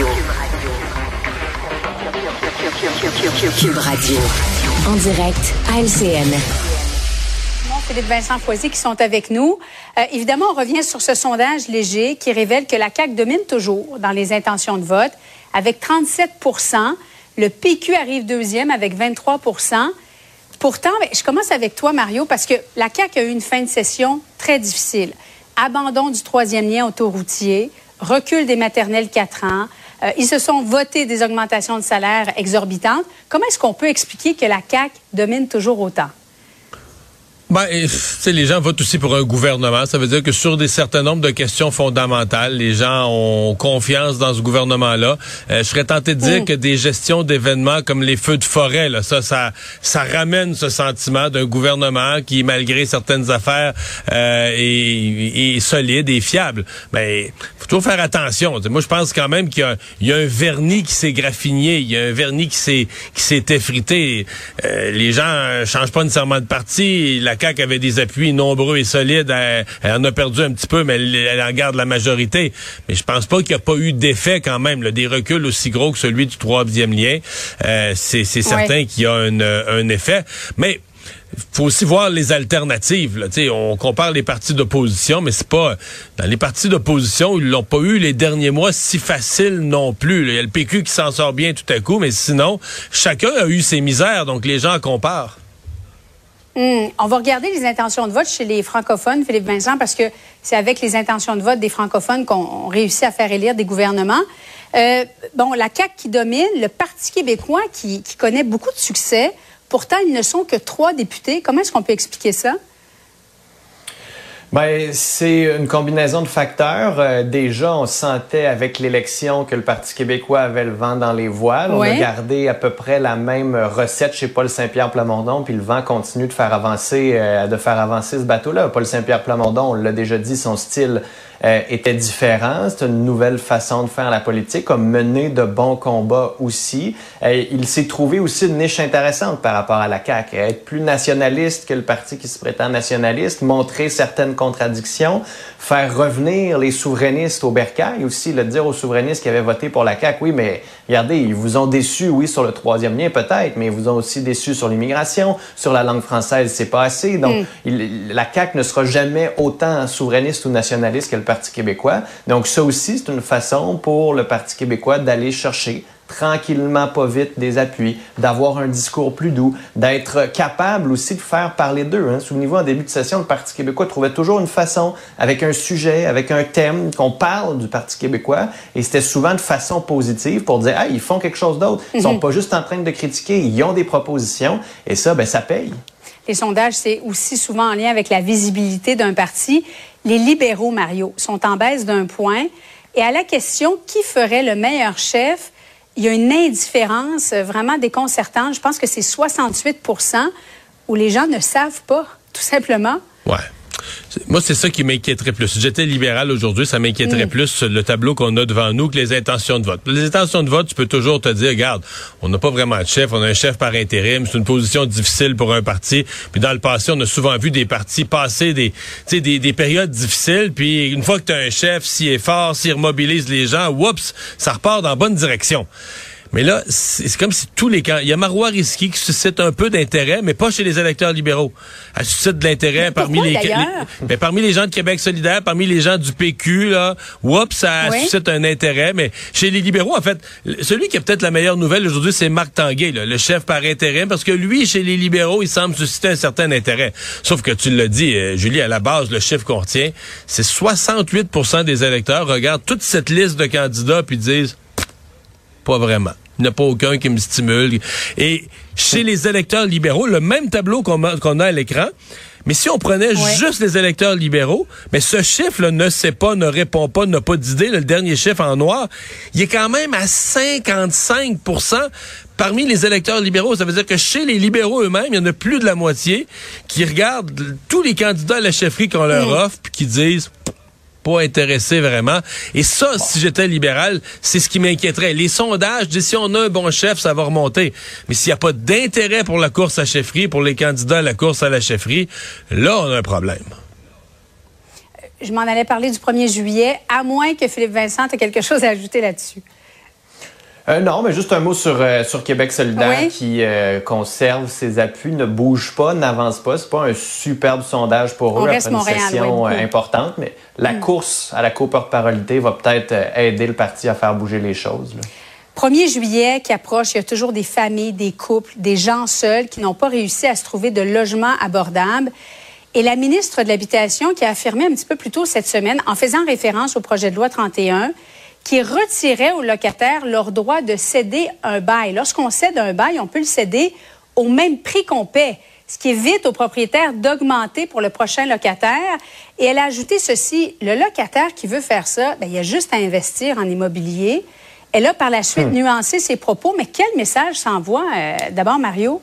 Radio. Cube Radio. En direct à LCN. Philippe Vincent Foisy qui sont avec nous. Euh, évidemment, on revient sur ce sondage léger qui révèle que la CAQ domine toujours dans les intentions de vote avec 37% Le PQ arrive deuxième avec 23% Pourtant, ben, je commence avec toi, Mario, parce que la CAQ a eu une fin de session très difficile. Abandon du troisième lien autoroutier, recul des maternelles 4 ans. Euh, ils se sont votés des augmentations de salaire exorbitantes. Comment est-ce qu'on peut expliquer que la CAQ domine toujours autant? Ben, les gens votent aussi pour un gouvernement. Ça veut dire que sur des certains nombres de questions fondamentales, les gens ont confiance dans ce gouvernement-là. Euh, je serais tenté de dire mm. que des gestions d'événements comme les feux de forêt, là, ça, ça, ça ramène ce sentiment d'un gouvernement qui, malgré certaines affaires, euh, est, est, solide et fiable. Mais faut toujours faire attention. Moi, je pense quand même qu'il y, y, a un vernis qui s'est graffiné, il y a un vernis qui s'est qui s'est effrité. Euh, les gens changent pas nécessairement de parti. La CAQ avait des appuis nombreux et solides. Elle, en a perdu un petit peu, mais elle, en garde la majorité. Mais je pense pas qu'il n'y a pas eu d'effet quand même, des reculs aussi gros que celui du troisième lien. Euh, c'est certain qu'il y a un, un effet. Mais faut aussi voir les alternatives. Là. on compare les partis d'opposition, mais c'est pas dans les partis d'opposition, ils l'ont pas eu les derniers mois si faciles non plus. Il y a le PQ qui s'en sort bien tout à coup, mais sinon, chacun a eu ses misères, donc les gens comparent. Hmm. On va regarder les intentions de vote chez les francophones, Philippe Vincent, parce que c'est avec les intentions de vote des francophones qu'on réussit à faire élire des gouvernements. Euh, bon, la CAQ qui domine, le Parti québécois qui, qui connaît beaucoup de succès. Pourtant, ils ne sont que trois députés. Comment est-ce qu'on peut expliquer ça? Ben, c'est une combinaison de facteurs. Euh, déjà, on sentait avec l'élection que le Parti québécois avait le vent dans les voiles. On a gardé à peu près la même recette chez Paul Saint-Pierre Plamondon, puis le vent continue de faire avancer, euh, de faire avancer ce bateau-là. Paul Saint-Pierre Plamondon, on l'a déjà dit, son style euh, était différent. C'est une nouvelle façon de faire la politique, comme mener de bons combats aussi. Euh, il s'est trouvé aussi une niche intéressante par rapport à la CAQ. Être plus nationaliste que le parti qui se prétend nationaliste, montrer certaines contradictions, faire revenir les souverainistes au bercail aussi, le dire aux souverainistes qui avaient voté pour la CAQ, oui, mais regardez, ils vous ont déçu, oui, sur le troisième lien peut-être, mais ils vous ont aussi déçu sur l'immigration, sur la langue française, c'est pas assez. Donc, mm. la CAQ ne sera jamais autant souverainiste ou nationaliste que le Parti québécois. Donc ça aussi, c'est une façon pour le Parti québécois d'aller chercher tranquillement, pas vite, des appuis, d'avoir un discours plus doux, d'être capable aussi de faire parler d'eux. Hein. Souvenez-vous, en début de session, le Parti québécois trouvait toujours une façon, avec un sujet, avec un thème, qu'on parle du Parti québécois, et c'était souvent de façon positive pour dire, ah, ils font quelque chose d'autre. Ils sont mhm. pas juste en train de critiquer, ils ont des propositions, et ça, ben, ça paye. Les sondages, c'est aussi souvent en lien avec la visibilité d'un parti. Les libéraux, Mario, sont en baisse d'un point. Et à la question qui ferait le meilleur chef, il y a une indifférence vraiment déconcertante. Je pense que c'est 68% où les gens ne savent pas, tout simplement. Moi, c'est ça qui m'inquiéterait plus. Si j'étais libéral aujourd'hui, ça m'inquiéterait plus le tableau qu'on a devant nous que les intentions de vote. Les intentions de vote, tu peux toujours te dire, regarde, on n'a pas vraiment de chef, on a un chef par intérim, c'est une position difficile pour un parti. Puis dans le passé, on a souvent vu des partis passer des, des, des périodes difficiles, puis une fois que tu as un chef, s'il est fort, s'il remobilise les gens, oups, ça repart dans la bonne direction. Mais là, c'est comme si tous les camps... Il y a Marois Risky qui suscite un peu d'intérêt, mais pas chez les électeurs libéraux. Elle suscite de l'intérêt parmi les, mais parmi les gens de Québec solidaire, parmi les gens du PQ, là, oups, ça suscite un intérêt. Mais chez les libéraux, en fait, celui qui a peut-être la meilleure nouvelle aujourd'hui, c'est Marc Tanguay, le chef par intérêt, parce que lui, chez les libéraux, il semble susciter un certain intérêt. Sauf que tu l'as dit, euh, Julie, à la base, le chiffre qu'on retient, c'est 68% des électeurs regardent toute cette liste de candidats puis disent pas vraiment. Il n'y a pas aucun qui me stimule. Et chez les électeurs libéraux, le même tableau qu'on a, à l'écran, mais si on prenait juste les électeurs libéraux, mais ce chiffre ne sait pas, ne répond pas, n'a pas d'idée, le dernier chiffre en noir, il est quand même à 55% parmi les électeurs libéraux. Ça veut dire que chez les libéraux eux-mêmes, il y en a plus de la moitié qui regardent tous les candidats à la chefferie qu'on leur offre puis qui disent intéressé vraiment. Et ça, si j'étais libéral, c'est ce qui m'inquiéterait. Les sondages disent si on a un bon chef, ça va remonter. Mais s'il n'y a pas d'intérêt pour la course à chefferie, pour les candidats à la course à la chefferie, là, on a un problème. Je m'en allais parler du 1er juillet, à moins que Philippe Vincent ait quelque chose à ajouter là-dessus. Euh, non, mais juste un mot sur, euh, sur Québec solidaire qui euh, conserve ses appuis, ne bouge pas, n'avance pas. C'est pas un superbe sondage pour eux après une session importante, mais la hmm. course à la coporte-parolité va peut-être aider le parti à faire bouger les choses. 1er juillet qui approche, il y a toujours des familles, des couples, des gens seuls qui n'ont pas réussi à se trouver de logements abordables. Et la ministre de l'Habitation qui a affirmé un petit peu plus tôt cette semaine, en faisant référence au projet de loi 31, qui retirait aux locataires leur droit de céder un bail. Lorsqu'on cède un bail, on peut le céder au même prix qu'on paie, ce qui évite aux propriétaires d'augmenter pour le prochain locataire. Et elle a ajouté ceci, le locataire qui veut faire ça, bien, il a juste à investir en immobilier. Elle a par la suite hmm. nuancé ses propos, mais quel message s'envoie euh, d'abord, Mario?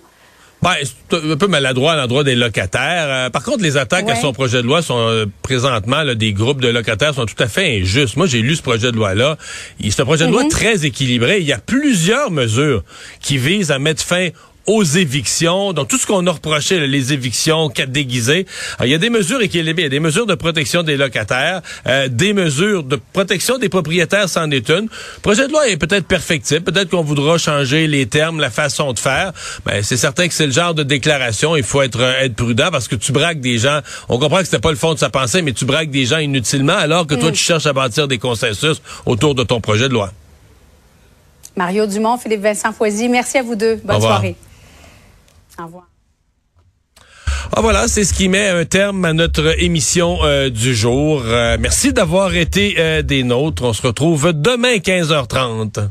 Ben, c'est un peu maladroit à l'endroit des locataires. Euh, par contre, les attaques à son projet de loi sont euh, présentement des groupes de locataires sont tout à fait injustes. Moi, j'ai lu ce projet de loi-là. C'est un projet de loi mhm. très équilibré. Il y a plusieurs mesures qui visent à mettre fin aux évictions, donc tout ce qu'on a reproché, les évictions, quatre déguisés. il y a des mesures équilibrées, il y a des mesures de protection des locataires, euh, des mesures de protection des propriétaires, c'en est une. Le projet de loi est peut-être perfectible, peut-être qu'on voudra changer les termes, la façon de faire, mais c'est certain que c'est le genre de déclaration, il faut être, être prudent parce que tu braques des gens, on comprend que c'était pas le fond de sa pensée, mais tu braques des gens inutilement alors que toi, mm. tu cherches à bâtir des consensus autour de ton projet de loi. Mario Dumont, Philippe Vincent Foisy, merci à vous deux. Bonne soirée. Ah voilà, c'est ce qui met un terme à notre émission euh, du jour. Euh, merci d'avoir été euh, des nôtres. On se retrouve demain 15h30.